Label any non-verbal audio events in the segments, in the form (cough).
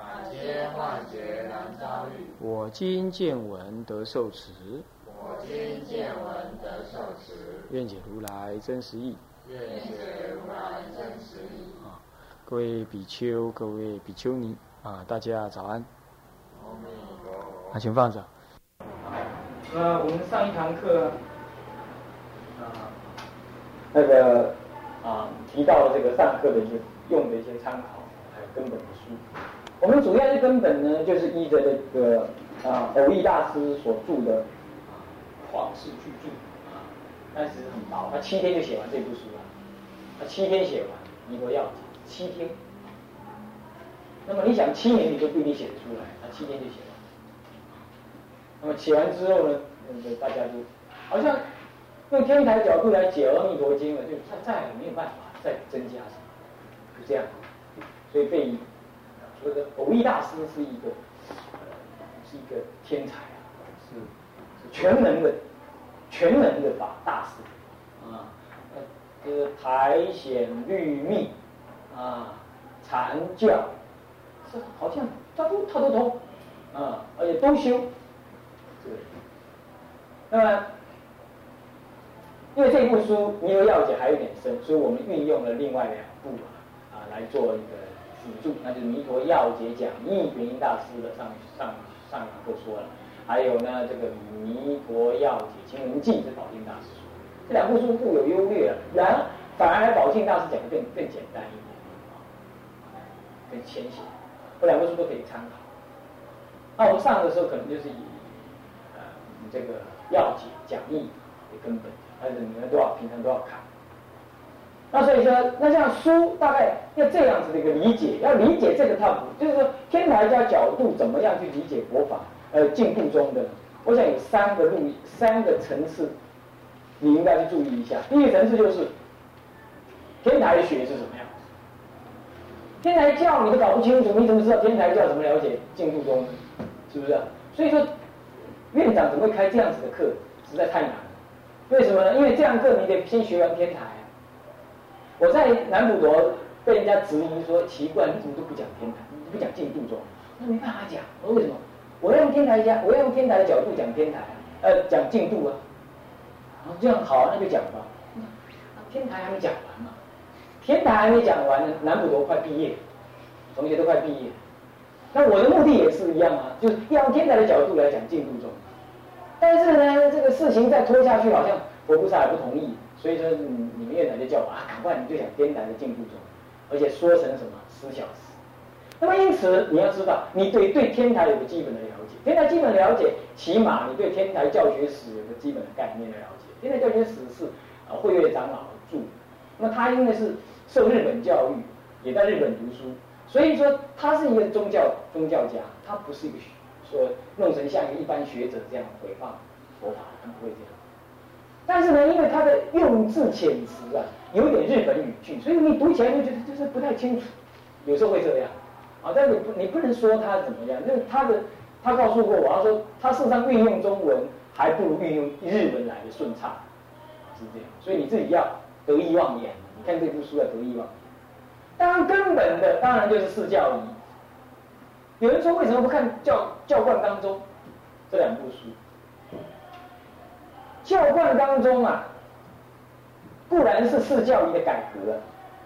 百千万劫难遭遇。我今见闻得受持，我今见闻得受持，愿解如来真实义。愿解如来真实义。啊，各位比丘、各位比丘尼啊，大家早安。阿弥陀佛。啊，请放着。那我们上一堂课啊，那个啊提到了这个上课的一些用的一些参考，还有根本的书。我们主要的根本呢，就是依着这个啊偶益大师所著的啊《旷世巨著》啊，但是很薄，他七天就写完这部书了。他七天写完，弥陀要七天。那么你想七年你就不一定写得出来，他七天就写完。那么写完之后呢，那个大家就好像用天台角度来解《阿弥陀经》了，就再再也没有办法再增加什么，就这样。所以被说的偶益大师是一个呃是一个天才啊，是是全能的全能的法大师啊，呃这个苔藓绿密啊禅教，是好像他都他都懂啊，而且都修。对，那么因为这部书《弥陀要解》还有点深，所以我们运用了另外两部啊，啊来做一个辅助，那就是《弥陀要解讲义》，圆音大师的上上上课说了，还有呢这个《弥陀要解清明记》是宝庆大师说，这两部书各有优劣，然反而宝庆大师讲的更更简单一点，啊，更浅显，这两部书都可以参考。那我们上的时候可能就是以呃这个要解讲义为根本，还是你们多少平常都要看。那所以说，那像书大概要这样子的一个理解，要理解这个套谱，就是说天台家角度怎么样去理解佛法，呃，进步中的，我想有三个路三个层次，你应该去注意一下。第一个层次就是天台学是什么样，天台教你都搞不清楚，你怎么知道天台教怎么了解进步中？是不是？所以说。院长怎么会开这样子的课？实在太难了。为什么呢？因为这样课你得先学完天台。我在南普陀被人家质疑说奇怪，你怎么都不讲天台，你不讲净度中？那没办法讲。我说为什么？我要用天台讲，我要用天台的角度讲天台啊，呃，讲净度啊。然后这样好，那就讲吧。天台还没讲完嘛？天台还没讲完呢，南普陀快毕业，同学都快毕业。那我的目的也是一样啊，就是要用天台的角度来讲净度中。但是呢，这个事情再拖下去，好像佛菩萨也不同意，所以说你们院长就叫我啊，赶快你就讲天台的进步中，而且说成什么十小时。那么因此你要知道，你对对天台有个基本的了解，天台基本了解，起码你对天台教学史有个基本的概念的了解。天台教学史是啊慧月长老著，那么他因为是受日本教育，也在日本读书。所以说，他是一个宗教宗教家，他不是一个说弄成像一般学者这样诽谤佛法，他不会这样。但是呢，因为他的用字遣词啊，有点日本语句，所以你读起来就觉得就是不太清楚，有时候会这样。啊，但是你不你不能说他怎么样，那他的他告诉过我，他说他事实上运用中文还不如运用日文来的顺畅，是这样。所以你自己要得意忘言，你看这部书要得意忘言。当然，根本的当然就是四教仪。有人说，为什么不看教教贯当中这两部书？教贯当中啊，固然是四教仪的改革，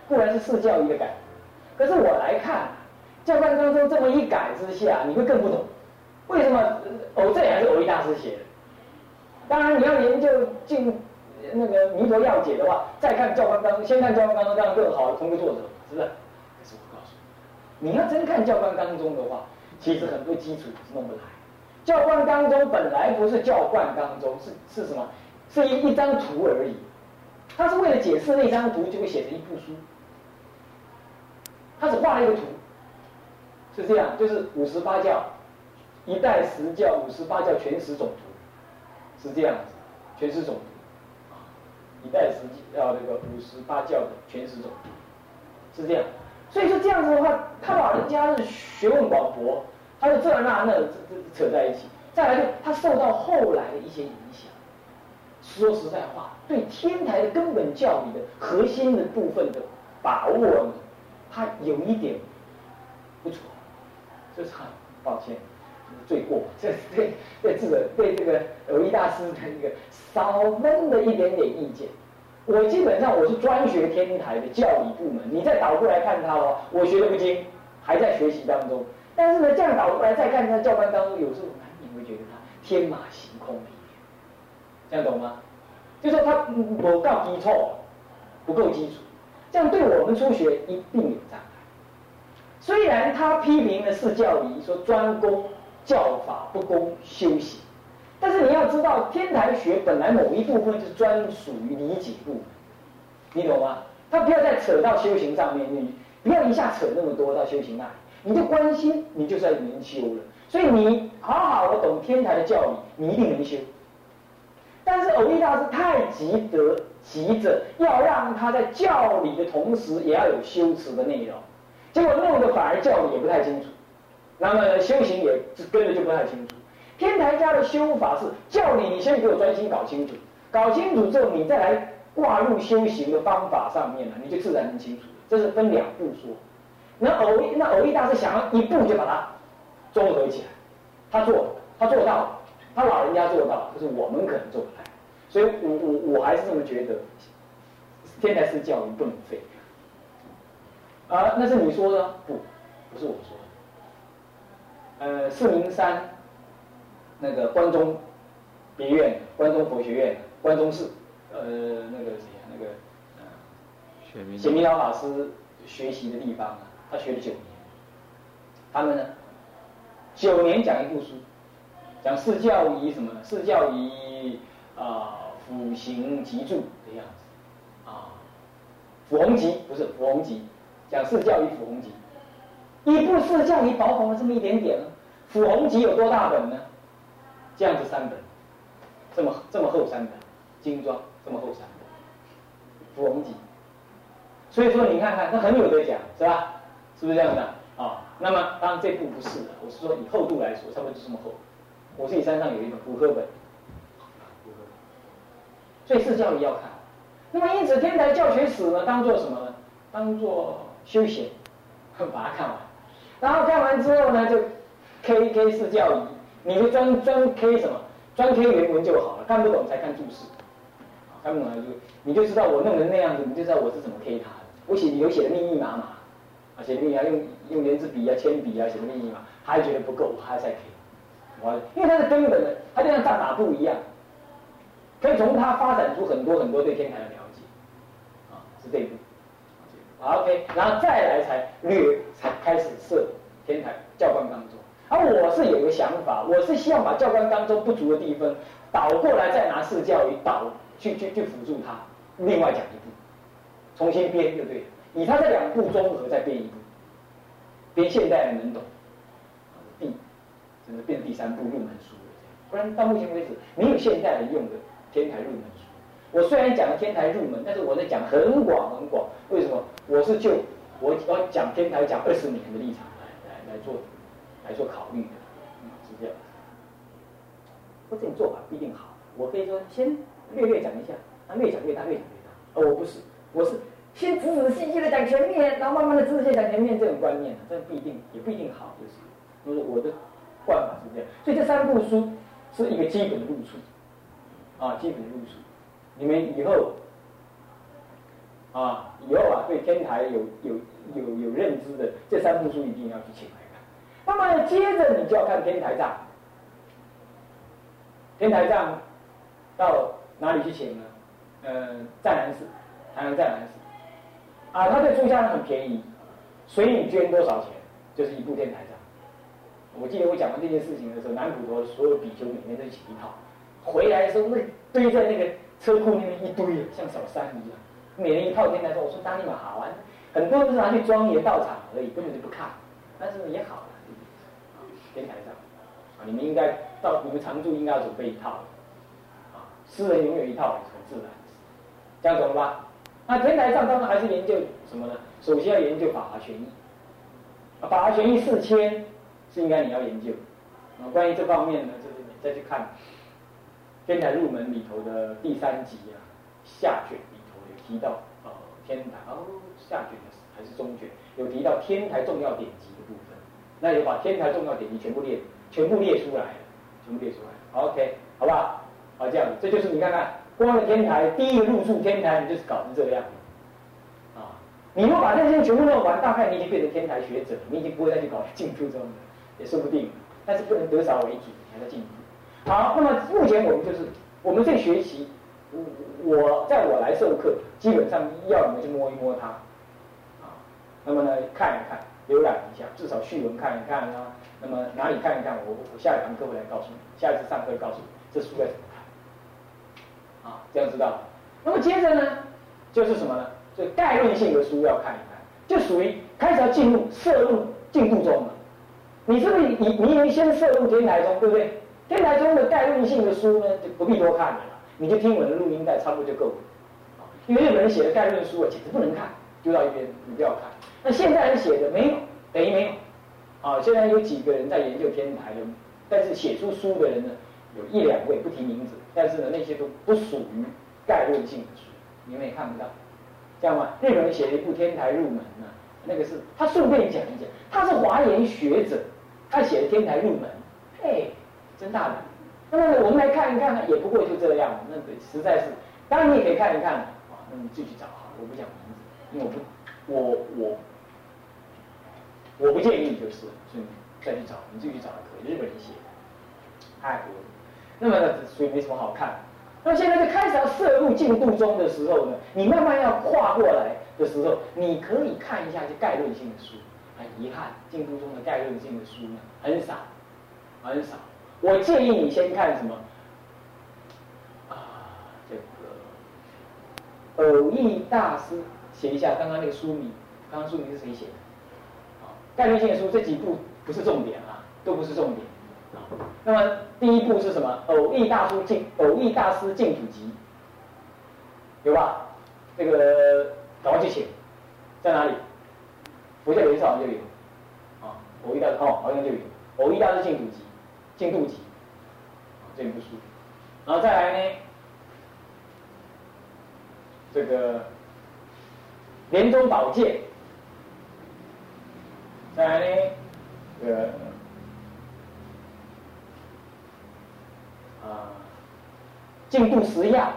固然是四教仪的改革。可是我来看，教贯当中这么一改之下，你会更不懂为什么偶这还是偶一大师写的。当然，你要研究进那个弥陀要解的话，再看教官当中，先看教官当中，这样更好。同个作者。是不是？可是我告诉你，你要真看教官当中的话，其实很多基础是弄不来。教官当中本来不是教官当中，是是什么？是一一张图而已。他是为了解释那张图，就会写成一部书。他只画了一个图，是这样，就是五十八教一代十教、五十八教全十种图，是这样子，全十种，一代十教那个五十八教的全十种徒，是这样。所以说这样子的话，他老人家是学问广博，他是这那那扯在一起。再来就他受到后来的一些影响。说实在话，对天台的根本教理的核心的部分的把握，他有一点不错，这是很抱歉，罪过。这是对对这个对这个偶一大师的一个少分的一点点意见。我基本上我是专学天台的教理部门，你再倒过来看他哦，我学的不精，还在学习当中。但是呢，这样倒过来再看他教官当中，有时候难免会觉得他天马行空。这样懂吗？就说他不够基础，不够基础，这样对我们初学一定有障碍。虽然他批评的是教仪，说专攻教法不攻修行，但是你要知道，天台学本来某一部分就是专属于理解部分，你懂吗？他不要再扯到修行上面，你不要一下扯那么多到修行那里，你就关心，你就在明修了。所以你好好的懂天台的教理，你一定能修。但是偶一大师太急得急着要让他在教理的同时也要有修持的内容，结果弄得反而教理也不太清楚，那么修行也跟着就不太清楚。天台家的修法是教理，你先给我专心搞清楚，搞清楚之后你再来挂入修行的方法上面了，你就自然能清楚。这是分两步说。那偶一那偶一大师想要一步就把它综合起来，他做他做到了。他老人家做到，可是我们可能做不来，所以我我我还是这么觉得，天台式教育不能废。啊，那是你说的，不，不是我说的。呃，四明山那个关中别院、关中佛学院、关中寺，呃，那个谁啊，那个呃，显明老法师学习的地方啊，他学了九年，他们呢，九年讲一部书。讲四教仪什么呢？四教仪啊，辅行集注的样子啊，辅弘集不是辅弘集，讲四教仪辅弘集，一部四教仪薄薄的这么一点点呢，辅弘集有多大本呢？这样子三本，这么这么厚三本，精装这么厚三本，辅弘集，所以说你看看，它很有得讲，是吧？是不是这样的啊？那么当然这部不是的，我是说以厚度来说，差不多就这么厚。我自己山上有一本古课本，所以是教育要看。那么因此天台教学史呢，当做什么呢？当做休闲，把它看完。然后看完之后呢，就 K K 是教仪，你就专专 K 什么？专 K 原文就好了。看不懂才看注释，看不懂就你就知道我弄成那样子，你就知道我是怎么 K 它的。我写有写的密密麻麻，啊写密啊用用圆珠笔啊铅笔啊写的密密麻，还觉得不够，还在 K。因为它是根本的，它就像大打不一样，可以从它发展出很多很多对天台的了解，啊，是这一步。，OK，然后再来才略才开始设天台教官当中。而我是有个想法，我是希望把教官当中不足的地方倒过来，再拿四教育导去去去辅助他，另外讲一步，重新编就对了。以他这两步综合再编一步，编现代人能懂。真的变第三部入门书，不然到目前为止没有现代人用的天台入门书。我虽然讲了天台入门，但是我在讲很广很广。为什么？我是就我要讲天台讲二十年的立场来来来做来做考虑的，是这样。或者你做法不一定好，我可以说先略略讲一下，啊越讲越大，越讲越大。而我不是，我是先仔仔细细的讲前面，然后慢慢的仔仔细细讲前面这种观念，这不一定也不一定好，就是就是我的。惯法是这样，所以这三部书是一个基本的路数，啊，基本的路数。你们以后啊，以后啊，对天台有有有有认知的，这三部书一定要去请来看。那么接着你就要看天台藏，天台藏到哪里去请呢？呃，湛南寺，台南湛南寺。啊，他在租家人很便宜，随你捐多少钱，就是一部天台藏。我记得我讲完这件事情的时候，南普陀所有比丘每天都请一套，回来的时候那堆在那个车库那边一堆，像小山一样。每人一套天台说：“我说当你们好玩，很多都是拿去庄严道场而已，根本就不看。但是也好了，天台上，啊你们应该到你们常住应该要准备一套，啊，私人拥有一套很自然，这样懂了吧？那天台上当然还是研究什么呢？首先要研究法华权益，啊，法华权益四千是应该你要研究，啊，关于这方面呢，就是你再去看天台入门里头的第三集啊，下卷里头有提到，呃，天台哦，下卷还是中卷有提到天台重要典籍的部分，那就把天台重要典籍全部列全部列出来了，全部列出来，OK，好不好？好，这样，这就是你看看。光了天台，第一个入住天台，你就是搞成这样，啊！你如果把这些全部弄完，大概你已经变成天台学者，你已经不会再去搞进步中了，也说不定。但是不能得少为主，你还在进步。好，那么目前我们就是我们这学期，我在我来授课，基本上要你们去摸一摸它，啊，那么呢看一看，浏览一下，至少序文看一看啊。那么哪里看一看，我我下一堂课会来告诉你，下一次上课告诉你这书该怎么。啊，这样知道。那么接着呢，就是什么呢？就概论性的书要看一看，就属于开始要进入摄入进度中了。你是不是你你已经先摄入天台中，对不对？天台中的概论性的书呢，就不必多看了，你就听我的录音带，差不多就够了。因为日本人写的概论书啊，简直不能看，丢到一边，你不要看。那现在人写的没有，等于没有。啊，现在有几个人在研究天台的，但是写出书的人呢？有一两位不提名字，但是呢，那些都不属于概论性的书，你们也看不到，这样吗？日本人写了一部《天台入门》呢，那个是他顺便讲一讲，他是华严学者，他写的《天台入门》，嘿，真大胆。那么我们来看一看呢，也不过就这样，那实在是，当然你也可以看一看啊，那你自己找哈，我不讲名字，因为我不，我我我不建议你就是，所以再去找，你自己找也可以，日本人写的，太多了。那么呢，所以没什么好看。那现在就开始要摄入进度中的时候呢，你慢慢要跨过来的时候，你可以看一下这概论性的书。很遗憾，进度中的概论性的书呢很少，很少。我建议你先看什么？啊，这个偶益大师写一下刚刚那个书名。刚刚书名是谁写的？啊，概论性的书这几部不是重点啊，都不是重点。那么第一步是什么？偶益大师净偶益大师净土集，有吧？这个赶快去写，在哪里？佛教联好像就有，啊，偶益大师哦好像就有偶益大师净土集，净土集，这部书，然后再来呢，这个莲宗宝鉴，再来呢，这个。啊，进度十要，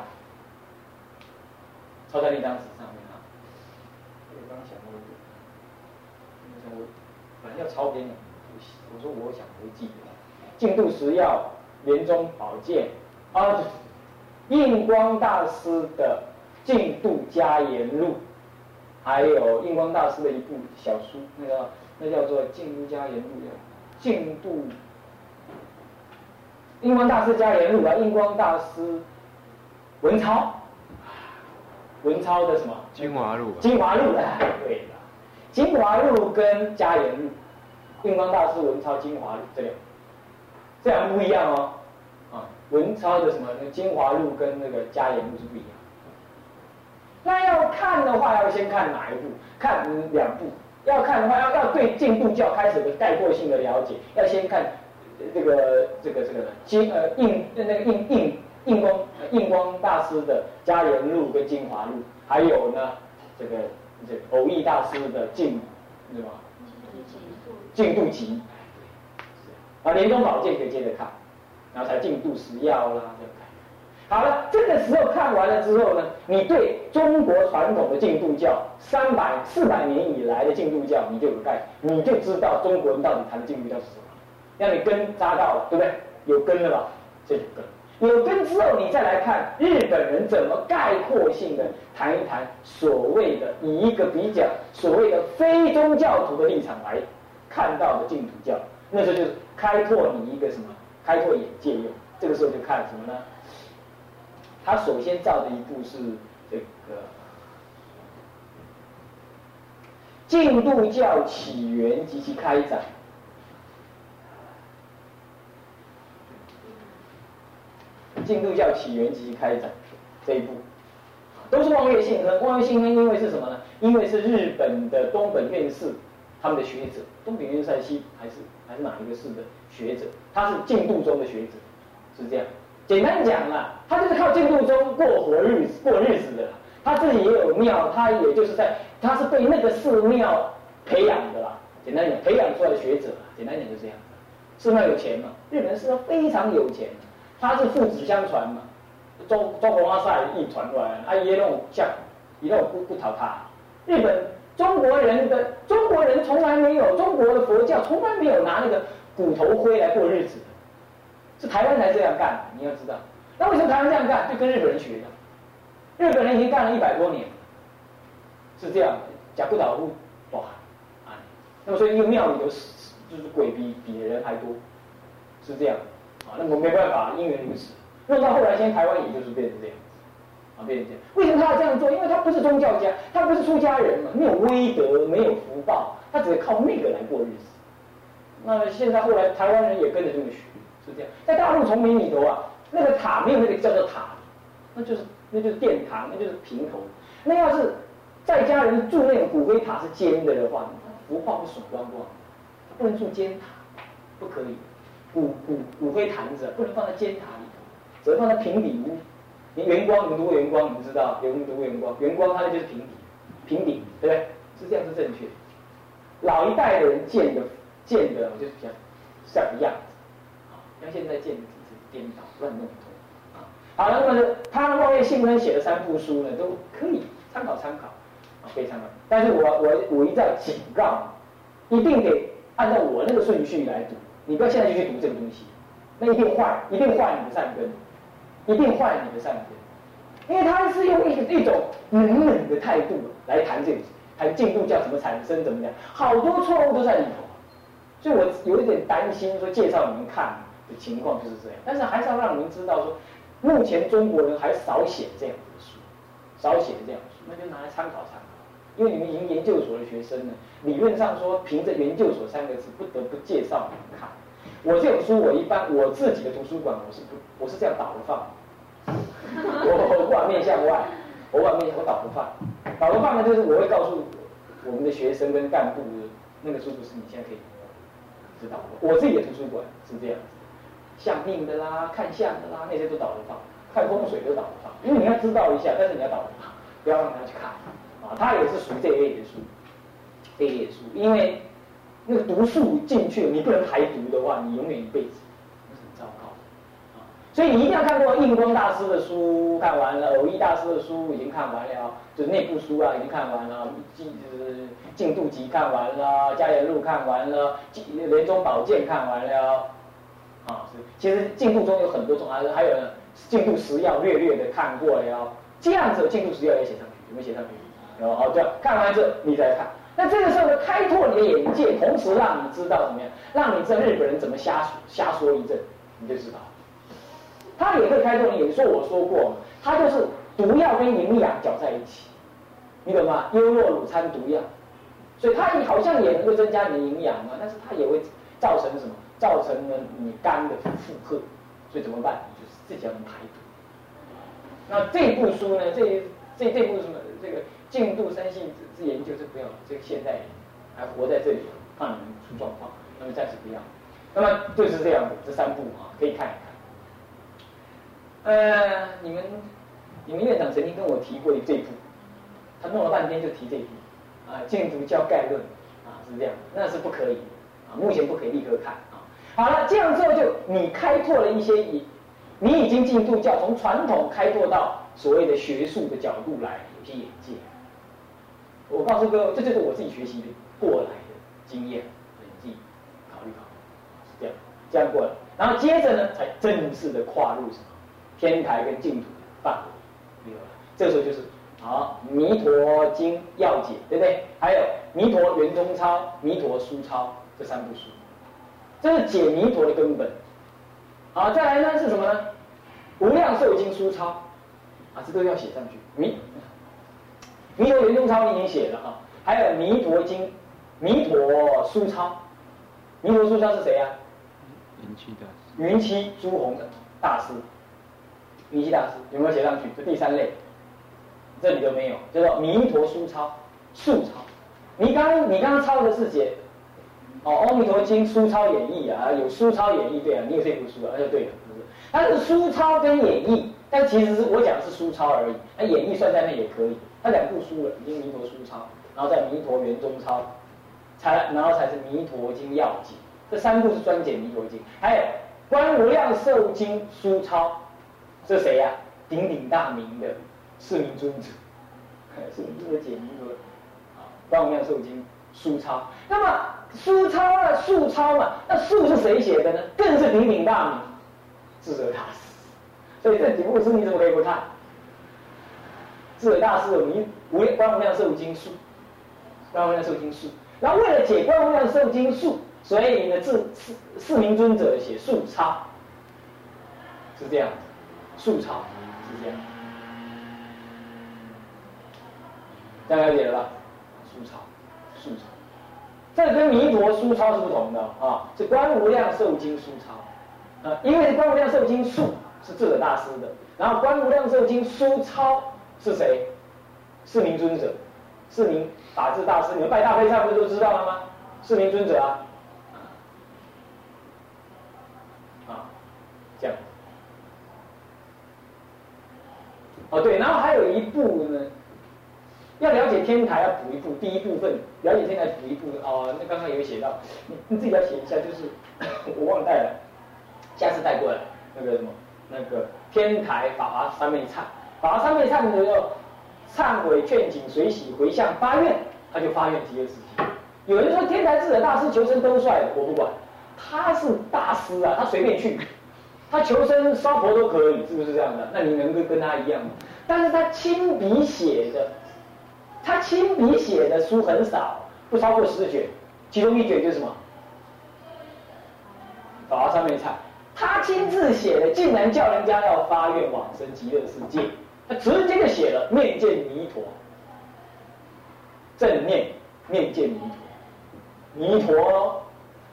抄在那张纸上面啊。我刚想过，我本来要抄给你，我说我想会记得。进度十要，莲宗宝鉴，啊，印光大师的进度加言录，还有印光大师的一部小书，那个那叫做进度加言录，进度。印光大师加言录啊，印光大师文超，文超的什么？精华录。精华录啊，对了，精华录跟加言录，印光大师文超精华录这两，这两不一样哦。啊，文超的什么？那精华录跟那个加言录是不一样。那要看的话，要先看哪一部？看两部。要看的话，要要对进度教开始的概括性的了解，要先看。这个这个这个金呃印那个印印印光印光大师的加言录跟精华录，还有呢这个这偶益大师的进是吧？进度集，啊，连中宝鉴可以接着看，然后才进度十要啦，这样看。好了，这个时候看完了之后呢，你对中国传统的进度教三百四百年以来的进度教，你就有概，你就知道中国人到底谈的进度教是什么。让你根扎到了，对不对？有根了吧？这有根。有根之后，你再来看日本人怎么概括性的谈一谈所谓的以一个比较所谓的非宗教徒的立场来看到的净土教，那时候就是开拓你一个什么？开拓眼界用。这个时候就看什么呢？他首先造的一步是这个净土教起源及其开展。净土教起源及开展这一部，都是望月信亨。望月信亨因为是什么呢？因为是日本的东本院士他们的学者，东本院士西还是还是哪一个寺的学者？他是净土宗的学者，是这样。简单讲啊，他就是靠净土宗过活日子过日子的。他自己也有庙，他也就是在他是被那个寺庙培养的啦。简单讲，培养出来的学者，简单讲就这样。寺庙有钱嘛？日本寺庙非常有钱，他是父子相传嘛。中中国阿塞一传过来，啊也那种像，也那种不不讨他。日本中国人的中国人从来没有，中国的佛教从来没有拿那个骨头灰来过日子，是台湾才这样干。你要知道，那为什么台湾这样干？就跟日本人学的。日本人已经干了一百多年，是这样的，假不倒户哇，啊，那么所以一个庙里头就是鬼比比人还多，是这样，啊，那我没办法，因缘如此，弄到后来，现在台湾也就是变成这样子，啊，变成这样。为什么他要这样做？因为他不是宗教家，他不是出家人嘛，没有威德，没有福报，他只会靠那个来过日子。那现在后来台湾人也跟着这么学，是这样。在大陆丛林里头啊，那个塔没有那个叫做塔，那就是。那就是殿堂，那就是平头。那要是在家人住那种骨灰塔是尖的的话，福报会损光光。不能住尖塔，不可以。骨骨骨灰坛子不能放在尖塔里头，只能放在平底屋。你圆光，你们读过圆光，你们知道？有没读过圆光？圆光它那就是平底，平底，对不对？是这样是正确。老一代的人建的建的就是比较像个样子，啊，像现在建的只是颠倒乱弄。好了，那么他望月信亨写的三部书呢，都可以参考参考，啊，可以参考。但是我我我一再警告，一定得按照我那个顺序来读，你不要现在就去读这个东西，那一定坏，一定坏你的善根，一定坏你的善根，因为他是用一一种冷冷的态度来谈这个，谈进度叫什么产生怎么讲，好多错误都在里头，所以我有一点担心说介绍你们看的情况就是这样，但是还是要让你们知道说。目前中国人还少写这样子的书，少写这样的书，那就拿来参考参考。因为你们已经研究所的学生呢，理论上说凭着研究所三个字，不得不介绍你们看。我这种书，我一般我自己的图书馆，我是不，我是这样倒着放。(laughs) 我我不往面向外，我往面我倒着放。倒着放呢，就是我会告诉我们的学生跟干部，那个书不是你现在可以知道。我自己的图书馆是这样子。相命的啦，看相的啦，那些都倒着放；看风水都倒着放。因为你要知道一下，但是你要倒着放，不要让他去看啊。他也是属于这一类的书，这一类的书。因为那个毒素进去，你不能排毒的话，你永远一辈子是很糟糕的啊。所以你一定要看过印光大师的书，看完了；偶益大师的书已经看完了，就是内部书啊已经看完了，进就是进度集看完了，家言录看完了，莲宗宝鉴看完了。啊，是，其实进度中有很多种，还还有，进度时要略略的看过了，这样子进度时要也写上去，有没有写上去？然后这样看完之后你再看，那这个时候呢，开拓你的眼界，同时让你知道怎么样，让你知道日本人怎么瞎瞎说一阵，你就知道。他也会开拓你眼，说我说过，他就是毒药跟营养搅在一起，你懂吗？优酪乳餐毒药，所以它好像也能够增加你的营养嘛，但是它也会造成什么？造成了你肝的负荷，所以怎么办？就是自己要能排毒。那这部书呢？这这这部什么？这个进度三性之研究是不要，这个现代人还活在这里，怕你们出状况，那么暂时不要。那么就是这样的，这三部啊，可以看一看。呃，你们你们院长曾经跟我提过这部，他弄了半天就提这部啊，《进度教概论》啊，是这样，那是不可以啊，目前不可以立刻看啊。好了，这样之后就你开拓了一些，你你已经进度教从传统开拓到所谓的学术的角度来有些眼界。我告诉各位，这就是我自己学习的过来的经验，你自己考虑考虑，是这样，这样过来，然后接着呢，才正式的跨入什么天台跟净土的范围，有了，这时候就是好《弥陀经要解》，对不对？还有《弥陀圆中抄》《弥陀书抄》这三部书。这是解弥陀的根本，好，再来呢是什么呢？无量寿经书抄，啊，这都要写上去。弥弥陀圆中抄你已经写了啊，还有弥陀经、弥陀书抄，弥陀书抄是谁呀？云栖大师云栖朱红的大师，云栖大师有没有写上去？这第三类，这里都没有，叫做弥陀书抄、素抄。你刚你刚刚抄的是写哦《阿弥陀经》书抄演义啊，有书抄演义对啊，你有这部书啊，那就对了，是不是？它是书抄跟演义，但其实是我讲的是书抄而已，那演义算在内也可以。他两部书了，已经弥陀书抄，然后在弥陀圆中抄，才然后才是弥陀经要解。这三部是专解弥陀经，还有观无量寿经书抄，这谁呀？鼎鼎大名的四明尊者，是这个解弥陀。观无量寿经书抄，那么书抄啊，素抄嘛，那素是谁写的呢？更是鼎鼎大名，智者大师。所以这几部书你怎么可以不看？智者大师的弥无观无量寿经书，观无量寿经书，然后为了解观无量寿经书，所以呢，智四四明尊者写素抄，是这样，素抄是这样，大家了解了吧？书抄，书抄，这跟弥陀书抄是不同的啊，是观无量寿经书抄，啊，因为观无量寿经书是智者大师的，然后观无量寿经书抄是谁？是名尊者，是名法治大师，你们拜大悲忏不都知道了吗？是名尊者啊，啊，这样，哦对，然后还有一部呢。要了解天台，要补一部第一部分，了解天台补一部哦。那刚刚有写到，你你自己要写一下，就是 (coughs) 我忘带了，下次带过来。那个什么，那个天台法华三昧忏，法华三昧忏的时候，忏悔劝请随喜回向发愿，他就发愿极乐世界。有人说天台智者大师求生都帅，我不管，他是大师啊，他随便去，他求生烧佛都可以，是不是这样的？那你能够跟他一样吗？但是他亲笔写的。他亲笔写的书很少，不超过十卷，其中一卷就是什么？法华三昧忏，他亲自写的，竟然叫人家要发愿往生极乐世界，他直接就写了面见弥陀，正念面见弥陀，弥陀，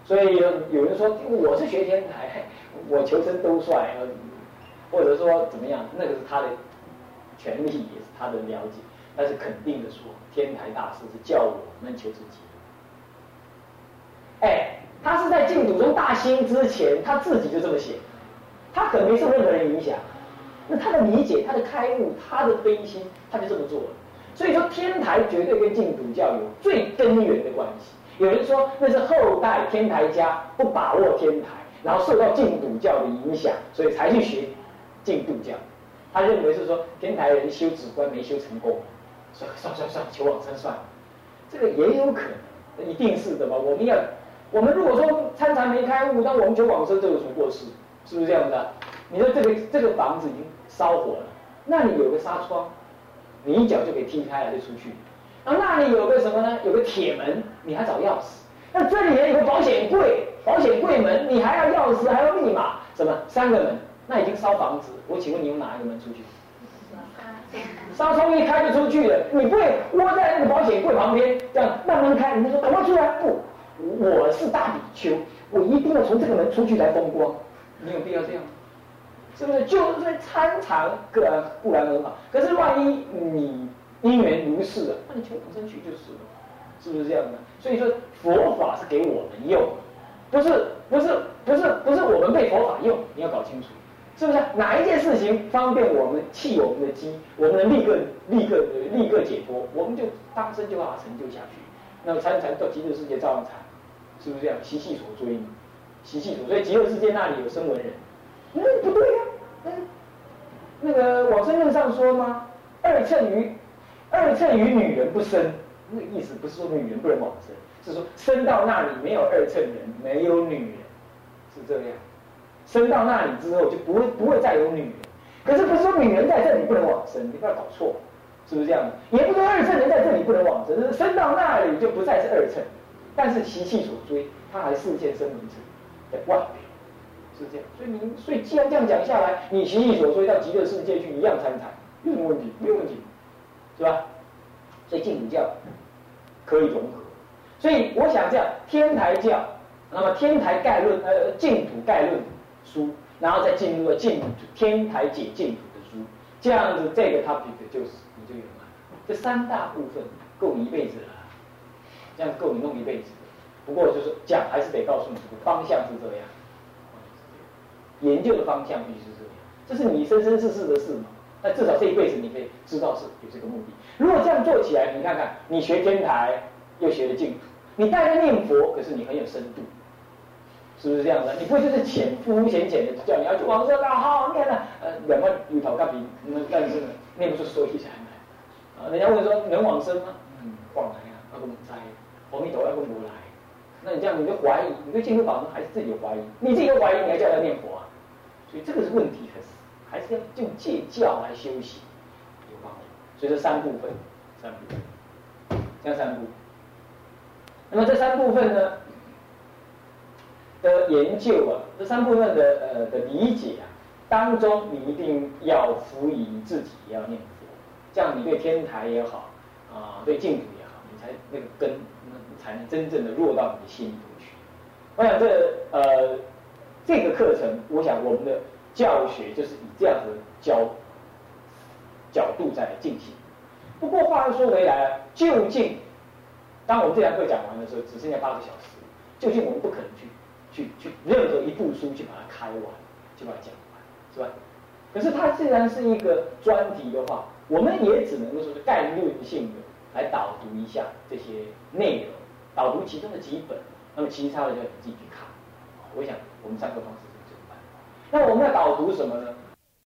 所以有有人说我是学天台，(laughs) 我求生都帅，或者说怎么样，那个是他的权利，也是他的了解。但是肯定的说，天台大师是叫我们求自己。哎，他是在净土中大兴之前，他自己就这么写，他可没受任何人影响。那他的理解、他的开悟、他的悲心，他就这么做了。所以说，天台绝对跟净土教有最根源的关系。有人说那是后代天台家不把握天台，然后受到净土教的影响，所以才去学净土教。他认为是说天台人修止观没修成功。算算算算，求往生算了，这个也有可能，一定是的吧？我们要，我们如果说参禅没开悟，那我们求往生，这有什么过失？是不是这样的？你说这个这个房子已经烧火了，那里有个纱窗，你一脚就给踢开了就出去。啊，那里有个什么呢？有个铁门，你还找钥匙？那这里也有个保险柜，保险柜门你还要钥匙，还要密码，什么三个门？那已经烧房子，我请问你用哪一个门出去？纱窗一开就出去了，你不会窝在那个保险柜旁边这样慢慢开？你说赶快出来！不，我是大比丘，我一定要从这个门出去才风光。你有必要这样吗？是不是？就是参禅固然固然很好，可是万一你因缘如是啊，那你求往生去就是了，是不是这样的？所以说佛法是给我们用，不是不是不是不是我们被佛法用，你要搞清楚。是不是哪一件事情方便我们弃我们的机，我们能立刻立刻立刻解脱，我们就当生就把它成就下去。那么参禅到极乐世界照样禅，是不是这样？习气所追嘛，习气所追，极乐世界那里有声闻人，那不对呀。那那个往生论上说吗？二乘于二乘于女人不生，那意思不是说女人不能往生，是说生到那里没有二乘人，没有女人，是这样。生到那里之后就不会不会再有女人，可是不是说女人在这里不能往生，你不要搞错，是不是这样的？也不说二乘人在这里不能往生，是升到那里就不再是二乘，但是习气所追，他还视线生名者在外面，是这样。所以你所以既然这样讲下来，你习气所说到极乐世界去一样参禅，有什么问题？没有问题，是吧？所以净土教可以融合。所以我想这样，天台教，那么天台概论呃净土概论。书然后再进入了净土天台解净土的书，这样子这个 topic 就是你就圆满。这三大部分够你一辈子了，这样够你弄一辈子。不过就是讲还是得告诉你方向是这样，研究的方向必须是这样，这是你生生世世的事嘛。那至少这一辈子你可以知道是有这个目的。如果这样做起来，你看看，你学天台又学了净土，你带着念佛，可是你很有深度，是不是这样的？你不会就是浅肤浅浅的叫你要去往生啊，好念了，呃，两万鱼头干比那但是呢念不出所以然来啊。人家问说能往生吗？嗯，往来啊，阿公在，阿弥陀佛，阿公不来。那你这样你就怀疑，你对净土法门还是自己有怀疑？你自己有怀疑，你还叫他念佛啊？所以这个是问题，还是还是要用戒教来修行有帮助。所以这三部分，三部分，这样三部。那么这三部分呢的研究啊，这三部分的呃的理解啊，当中你一定要辅以你自己要念佛，这样你对天台也好啊，对净土也好，你才那个根。才能真正的落到你的心里头去。我想这呃这个课程，我想我们的教学就是以这样的教角度在进行。不过话又说回来，究竟当我们这堂课讲完的时候，只剩下八个小时，究竟我们不可能去去去任何一部书去把它开完，就把它讲完，是吧？可是它既然是一个专题的话，我们也只能够说是概论性的来导读一下这些内容。导读其中的几本，那么其他的就你自己去看。我想我们三个方式是这么办。那我们要导读什么呢？